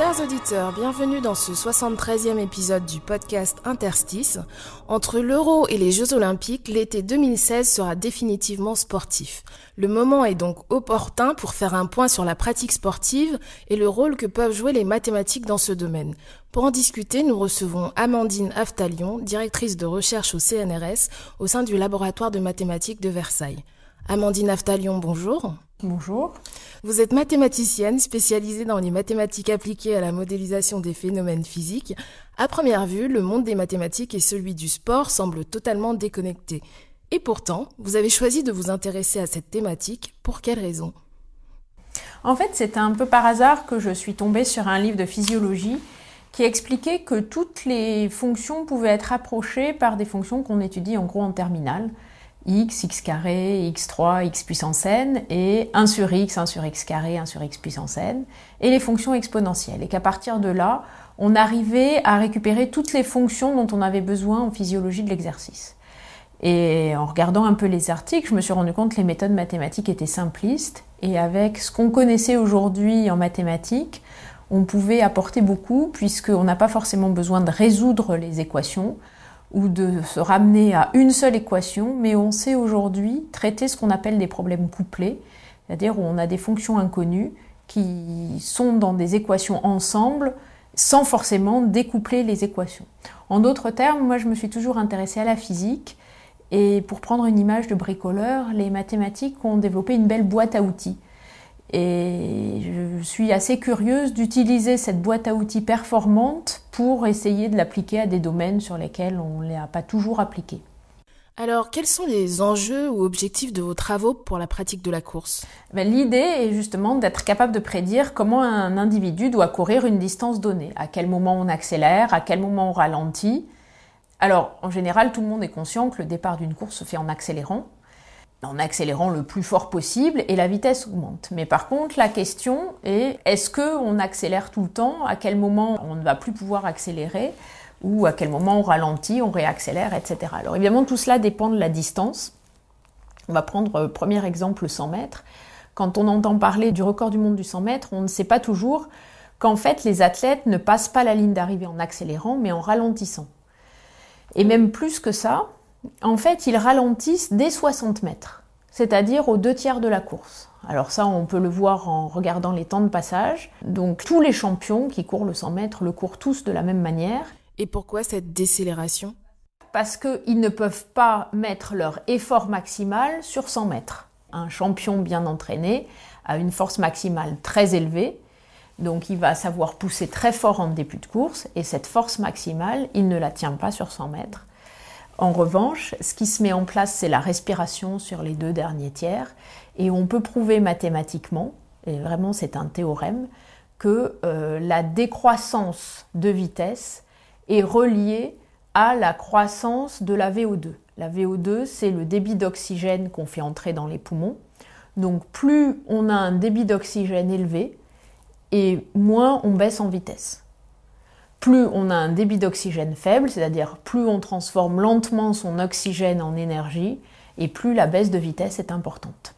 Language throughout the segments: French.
Chers auditeurs, bienvenue dans ce 73e épisode du podcast Interstice. Entre l'Euro et les Jeux Olympiques, l'été 2016 sera définitivement sportif. Le moment est donc opportun pour faire un point sur la pratique sportive et le rôle que peuvent jouer les mathématiques dans ce domaine. Pour en discuter, nous recevons Amandine Aftalion, directrice de recherche au CNRS au sein du laboratoire de mathématiques de Versailles. Amandine Aftalion, bonjour. Bonjour. Vous êtes mathématicienne spécialisée dans les mathématiques appliquées à la modélisation des phénomènes physiques. À première vue, le monde des mathématiques et celui du sport semblent totalement déconnectés. Et pourtant, vous avez choisi de vous intéresser à cette thématique. Pour quelle raison? En fait, c'est un peu par hasard que je suis tombée sur un livre de physiologie qui expliquait que toutes les fonctions pouvaient être approchées par des fonctions qu'on étudie en gros en terminale x, x carré, x3, x puissance n, et 1 sur x, 1 sur x carré, 1 sur x puissance n, et les fonctions exponentielles. Et qu'à partir de là, on arrivait à récupérer toutes les fonctions dont on avait besoin en physiologie de l'exercice. Et en regardant un peu les articles, je me suis rendu compte que les méthodes mathématiques étaient simplistes, et avec ce qu'on connaissait aujourd'hui en mathématiques, on pouvait apporter beaucoup, puisqu'on n'a pas forcément besoin de résoudre les équations, ou de se ramener à une seule équation, mais on sait aujourd'hui traiter ce qu'on appelle des problèmes couplés, c'est-à-dire où on a des fonctions inconnues qui sont dans des équations ensemble sans forcément découpler les équations. En d'autres termes, moi je me suis toujours intéressée à la physique et pour prendre une image de bricoleur, les mathématiques ont développé une belle boîte à outils. Et je suis assez curieuse d'utiliser cette boîte à outils performante pour essayer de l'appliquer à des domaines sur lesquels on ne l'a pas toujours appliqué. Alors, quels sont les enjeux ou objectifs de vos travaux pour la pratique de la course? Ben, L'idée est justement d'être capable de prédire comment un individu doit courir une distance donnée, à quel moment on accélère, à quel moment on ralentit. Alors, en général, tout le monde est conscient que le départ d'une course se fait en accélérant, en accélérant le plus fort possible et la vitesse augmente. Mais par contre, la question est est-ce que on accélère tout le temps? À quel moment on ne va plus pouvoir accélérer? Ou à quel moment on ralentit, on réaccélère, etc. Alors évidemment, tout cela dépend de la distance. On va prendre euh, premier exemple 100 mètres. Quand on entend parler du record du monde du 100 mètres, on ne sait pas toujours qu'en fait les athlètes ne passent pas la ligne d'arrivée en accélérant, mais en ralentissant. Et même plus que ça, en fait, ils ralentissent dès 60 mètres, c'est-à-dire aux deux tiers de la course. Alors ça, on peut le voir en regardant les temps de passage. Donc tous les champions qui courent le 100 mètres le courent tous de la même manière. Et pourquoi cette décélération? Parce qu'ils ne peuvent pas mettre leur effort maximal sur 100 mètres. Un champion bien entraîné a une force maximale très élevée, donc il va savoir pousser très fort en début de course, et cette force maximale, il ne la tient pas sur 100 mètres. En revanche, ce qui se met en place, c'est la respiration sur les deux derniers tiers. Et on peut prouver mathématiquement, et vraiment c'est un théorème, que euh, la décroissance de vitesse est reliée à la croissance de la VO2. La VO2, c'est le débit d'oxygène qu'on fait entrer dans les poumons. Donc plus on a un débit d'oxygène élevé, et moins on baisse en vitesse plus on a un débit d'oxygène faible, c'est-à-dire plus on transforme lentement son oxygène en énergie, et plus la baisse de vitesse est importante.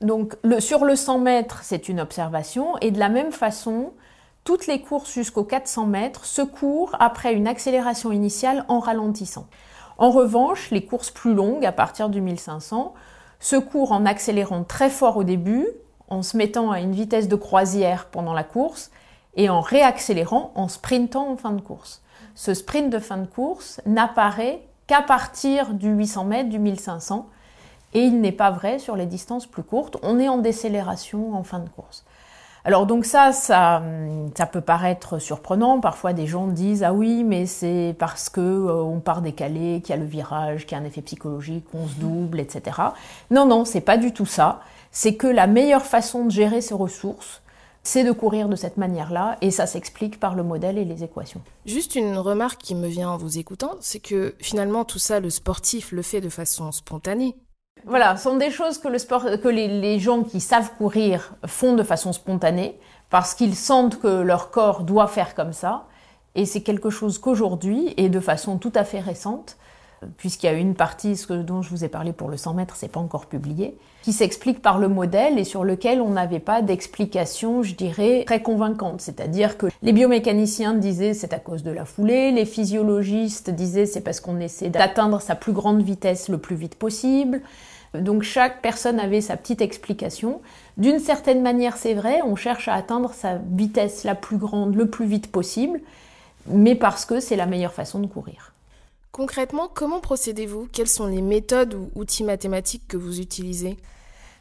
Donc sur le 100 mètres, c'est une observation, et de la même façon, toutes les courses jusqu'aux 400 mètres se courent après une accélération initiale en ralentissant. En revanche, les courses plus longues, à partir du 1500, se courent en accélérant très fort au début, en se mettant à une vitesse de croisière pendant la course, et en réaccélérant, en sprintant en fin de course. Ce sprint de fin de course n'apparaît qu'à partir du 800 mètres, du 1500, et il n'est pas vrai sur les distances plus courtes. On est en décélération en fin de course. Alors donc ça, ça, ça peut paraître surprenant. Parfois, des gens disent ah oui, mais c'est parce que euh, on part décalé, qu'il y a le virage, qu'il y a un effet psychologique, qu'on se double, etc. Non, non, c'est pas du tout ça. C'est que la meilleure façon de gérer ses ressources, c'est de courir de cette manière-là, et ça s'explique par le modèle et les équations. Juste une remarque qui me vient en vous écoutant, c'est que finalement tout ça, le sportif le fait de façon spontanée. Voilà, ce sont des choses que, le sport, que les, les gens qui savent courir font de façon spontanée parce qu'ils sentent que leur corps doit faire comme ça. Et c'est quelque chose qu'aujourd'hui, et de façon tout à fait récente, puisqu'il y a une partie ce dont je vous ai parlé pour le 100 mètres, c'est pas encore publié, qui s'explique par le modèle et sur lequel on n'avait pas d'explication, je dirais, très convaincante. C'est-à-dire que les biomécaniciens disaient c'est à cause de la foulée, les physiologistes disaient c'est parce qu'on essaie d'atteindre sa plus grande vitesse le plus vite possible. Donc chaque personne avait sa petite explication. D'une certaine manière, c'est vrai, on cherche à atteindre sa vitesse la plus grande le plus vite possible, mais parce que c'est la meilleure façon de courir. Concrètement, comment procédez-vous? Quelles sont les méthodes ou outils mathématiques que vous utilisez?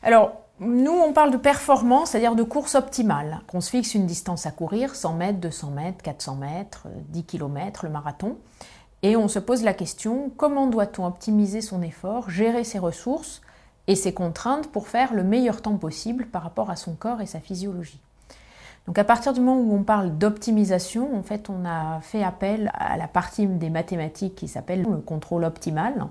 Alors, nous, on parle de performance, c'est-à-dire de course optimale. On se fixe une distance à courir, 100 mètres, 200 mètres, 400 mètres, 10 km, le marathon. Et on se pose la question, comment doit-on optimiser son effort, gérer ses ressources et ses contraintes pour faire le meilleur temps possible par rapport à son corps et sa physiologie? Donc à partir du moment où on parle d'optimisation, en fait, on a fait appel à la partie des mathématiques qui s'appelle le contrôle optimal.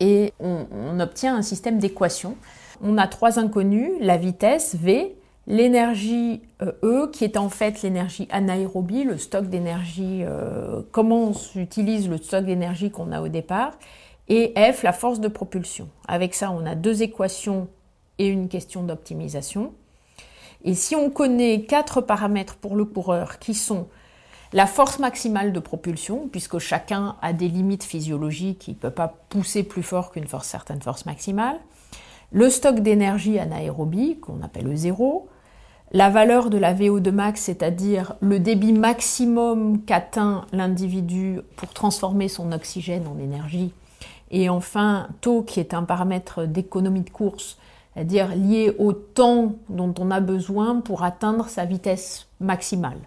Et on, obtient un système d'équations. On a trois inconnus, la vitesse V, l'énergie euh, E, qui est en fait l'énergie anaérobie, le stock d'énergie, euh, comment on utilise le stock d'énergie qu'on a au départ, et F, la force de propulsion. Avec ça, on a deux équations et une question d'optimisation. Et si on connaît quatre paramètres pour le coureur qui sont la force maximale de propulsion, puisque chacun a des limites physiologiques, il ne peut pas pousser plus fort qu'une certaine force maximale, le stock d'énergie anaérobie, qu'on appelle le zéro, la valeur de la VO2 max, c'est-à-dire le débit maximum qu'atteint l'individu pour transformer son oxygène en énergie, et enfin taux qui est un paramètre d'économie de course, c'est-à-dire lié au temps dont on a besoin pour atteindre sa vitesse maximale.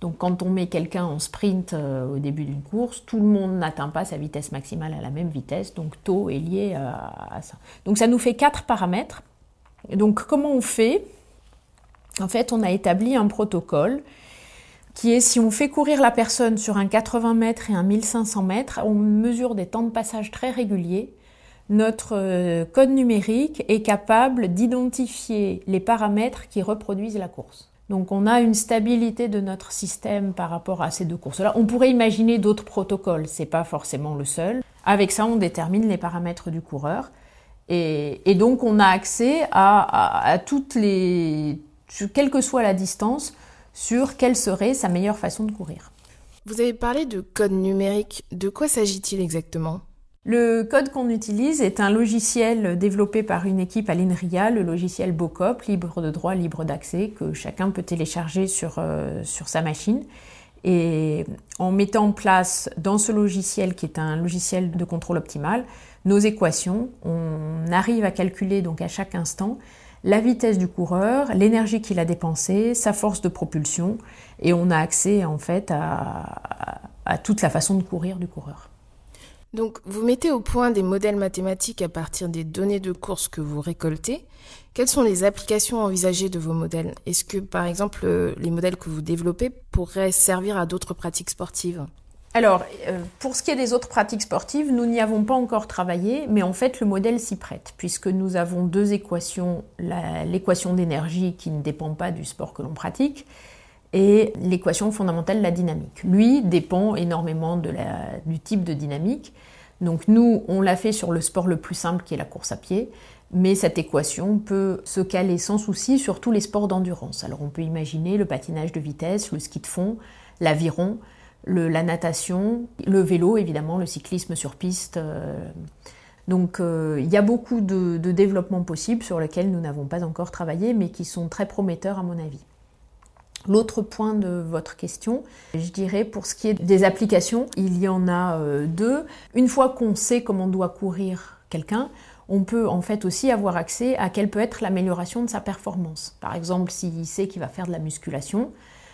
Donc quand on met quelqu'un en sprint euh, au début d'une course, tout le monde n'atteint pas sa vitesse maximale à la même vitesse, donc taux est lié à, ça. Donc ça nous fait quatre paramètres. donc comment on fait? En fait, on a établi un protocole qui est si on fait courir la personne sur un 80 mètres et un 1500 mètres, on mesure des temps de passage très réguliers notre euh, code numérique est capable d'identifier les paramètres qui reproduisent la course. Donc on a une stabilité de notre système par rapport à ces deux courses-là. On pourrait imaginer d'autres protocoles, c'est pas forcément le seul. Avec ça, on détermine les paramètres du coureur. Et, donc on a accès à, toutes les, quelle que soit la distance, sur quelle serait sa meilleure façon de courir. Vous avez parlé de code numérique. De quoi s'agit-il exactement? Le code qu'on utilise est un logiciel développé par une équipe à l'INRIA, le logiciel BOCOP, libre de droit, libre d'accès, que chacun peut télécharger sur, euh, sur sa machine. Et en mettant en place dans ce logiciel, qui est un logiciel de contrôle optimal, nos équations, on arrive à calculer donc à chaque instant la vitesse du coureur, l'énergie qu'il a dépensée, sa force de propulsion, et on a accès en fait à, à toute la façon de courir du coureur. Donc, vous mettez au point des modèles mathématiques à partir des données de course que vous récoltez. Quelles sont les applications envisagées de vos modèles? Est-ce que, par exemple, euh, les modèles que vous développez pourraient servir à d'autres pratiques sportives? Alors, euh, pour ce qui est des autres pratiques sportives, nous n'y avons pas encore travaillé, mais en fait, le modèle s'y prête, puisque nous avons deux équations, l'équation d'énergie qui ne dépend pas du sport que l'on pratique, et l'équation fondamentale la dynamique. Lui dépend énormément du type de dynamique. Donc nous, on l'a fait sur le sport le plus simple qui est la course à pied, mais cette équation peut se caler sans souci sur tous les sports d'endurance. Alors on peut imaginer le patinage de vitesse, le ski de fond, l'aviron, la natation, le vélo évidemment, le cyclisme sur piste. Euh. Donc euh, il y a beaucoup de, de développements possibles sur lesquels nous n'avons pas encore travaillé, mais qui sont très prometteurs à mon avis. L'autre point de votre question, je dirais pour ce qui est des applications, il y en a euh, deux. Une fois qu'on sait comment doit courir quelqu'un, on peut en fait aussi avoir accès à quelle peut être l'amélioration de sa performance. Par exemple, s'il sait qu'il va faire de la musculation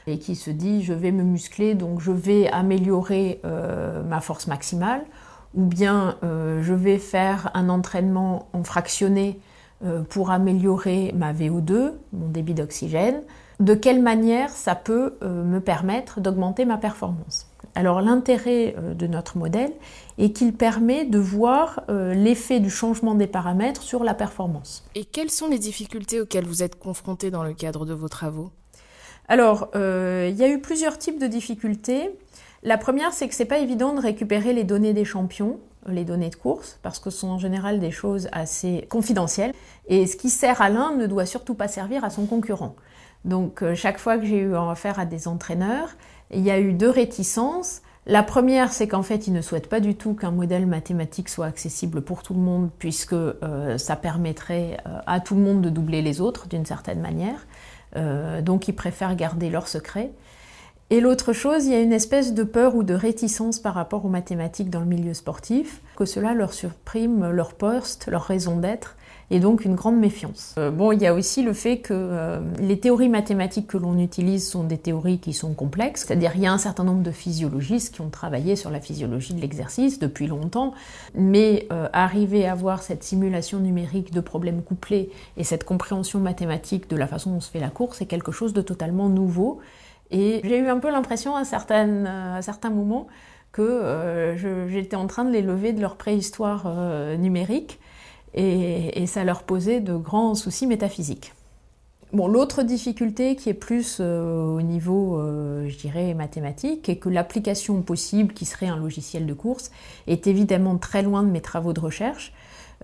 et qu'il se dit je vais me muscler donc je vais améliorer euh, ma force maximale, ou bien euh, je vais faire un entraînement en fractionné pour améliorer ma VO2, mon débit d'oxygène, de quelle manière ça peut euh, me permettre d'augmenter ma performance. Alors l'intérêt euh, de notre modèle est qu'il permet de voir euh, l'effet du changement des paramètres sur la performance. Et quelles sont les difficultés auxquelles vous êtes confrontés dans le cadre de vos travaux? Alors, euh, il y a eu plusieurs types de difficultés. La première, c'est que c'est pas évident de récupérer les données des champions, les données de course, parce que ce sont en général des choses assez confidentielles. Et ce qui sert à l'un ne doit surtout pas servir à son concurrent. Donc, chaque fois que j'ai eu affaire à des entraîneurs, il y a eu deux réticences. La première, c'est qu'en fait, ils ne souhaitent pas du tout qu'un modèle mathématique soit accessible pour tout le monde, puisque euh, ça permettrait euh, à tout le monde de doubler les autres d'une certaine manière. Euh, donc, ils préfèrent garder leur secret. Et l'autre chose, il y a une espèce de peur ou de réticence par rapport aux mathématiques dans le milieu sportif, que cela leur supprime leur poste, leur raison d'être, et donc une grande méfiance. Euh, bon, il y a aussi le fait que euh, les théories mathématiques que l'on utilise sont des théories qui sont complexes, c'est-à-dire il y a un certain nombre de physiologistes qui ont travaillé sur la physiologie de l'exercice depuis longtemps, mais euh, arriver à avoir cette simulation numérique de problèmes couplés et cette compréhension mathématique de la façon dont se fait la course est quelque chose de totalement nouveau. Et j'ai eu un peu l'impression à certains moments que j'étais en train de les lever de leur préhistoire numérique et, ça leur posait de grands soucis métaphysiques. Bon, l'autre difficulté qui est plus euh, au niveau, euh, je dirais, mathématique, est que l'application possible, qui serait un logiciel de course, est évidemment très loin de mes travaux de recherche.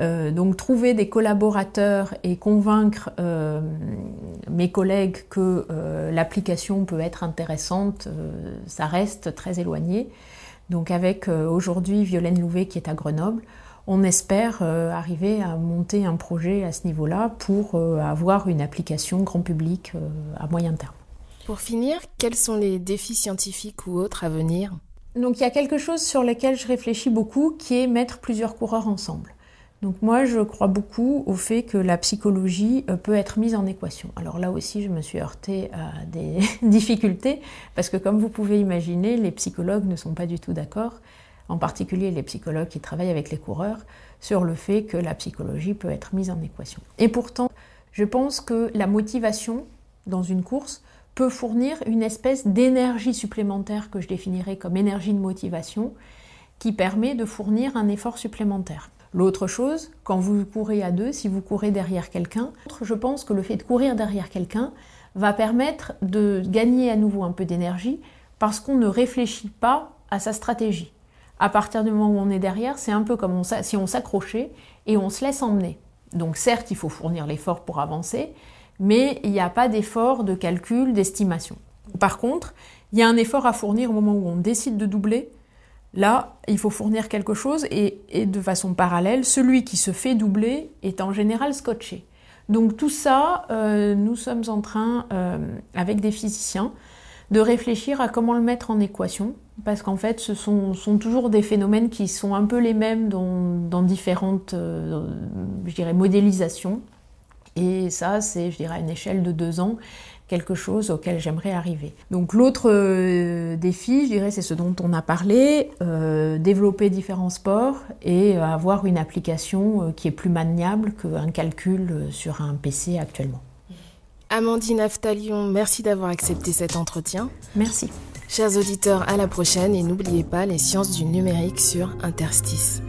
Euh, donc trouver des collaborateurs et convaincre mes collègues que l'application peut être intéressante, ça reste très éloigné. Donc avec aujourd'hui Violaine Louvet qui est à Grenoble, on espère euh, arriver à monter un projet à ce niveau-là pour euh, avoir une application grand public euh, à moyen terme. Pour finir, quels sont les défis scientifiques ou autres à venir? Donc il y a quelque chose sur lequel je réfléchis beaucoup qui est mettre plusieurs coureurs ensemble. Donc moi je crois beaucoup au fait que la psychologie peut être mise en équation. Alors là aussi je me suis heurtée à des difficultés parce que comme vous pouvez imaginer, les psychologues ne sont pas du tout d'accord en particulier les psychologues qui travaillent avec les coureurs, sur le fait que la psychologie peut être mise en équation. Et pourtant, je pense que la motivation dans une course peut fournir une espèce d'énergie supplémentaire que je définirais comme énergie de motivation qui permet de fournir un effort supplémentaire. L'autre chose, quand vous courez à deux, si vous courez derrière quelqu'un, je pense que le fait de courir derrière quelqu'un va permettre de gagner à nouveau un peu d'énergie parce qu'on ne réfléchit pas à sa stratégie à partir du moment où on est derrière, c'est un peu comme si on s'accrochait et on se laisse emmener. Donc certes, il faut fournir l'effort pour avancer, mais il n'y a pas d'effort de calcul, d'estimation. Par contre, il y a un effort à fournir au moment où on décide de doubler. Là, il faut fournir quelque chose et, de façon parallèle, celui qui se fait doubler est en général scotché. Donc tout ça, euh, nous sommes en train, euh, avec des physiciens, de réfléchir à comment le mettre en équation, parce qu'en fait, ce sont, toujours des phénomènes qui sont un peu les mêmes dans, différentes, euh, modélisations. Et ça, c'est, je dirais, à une échelle de deux ans, quelque chose auquel j'aimerais arriver. Donc l'autre euh, défi, je dirais, c'est ce dont on a parlé, euh, développer différents sports et avoir une application qui est plus maniable qu'un calcul sur un PC actuellement. Amandine Aftalion, merci d'avoir accepté cet entretien. Merci. Chers auditeurs, à la prochaine et n'oubliez pas les sciences du numérique sur Interstice.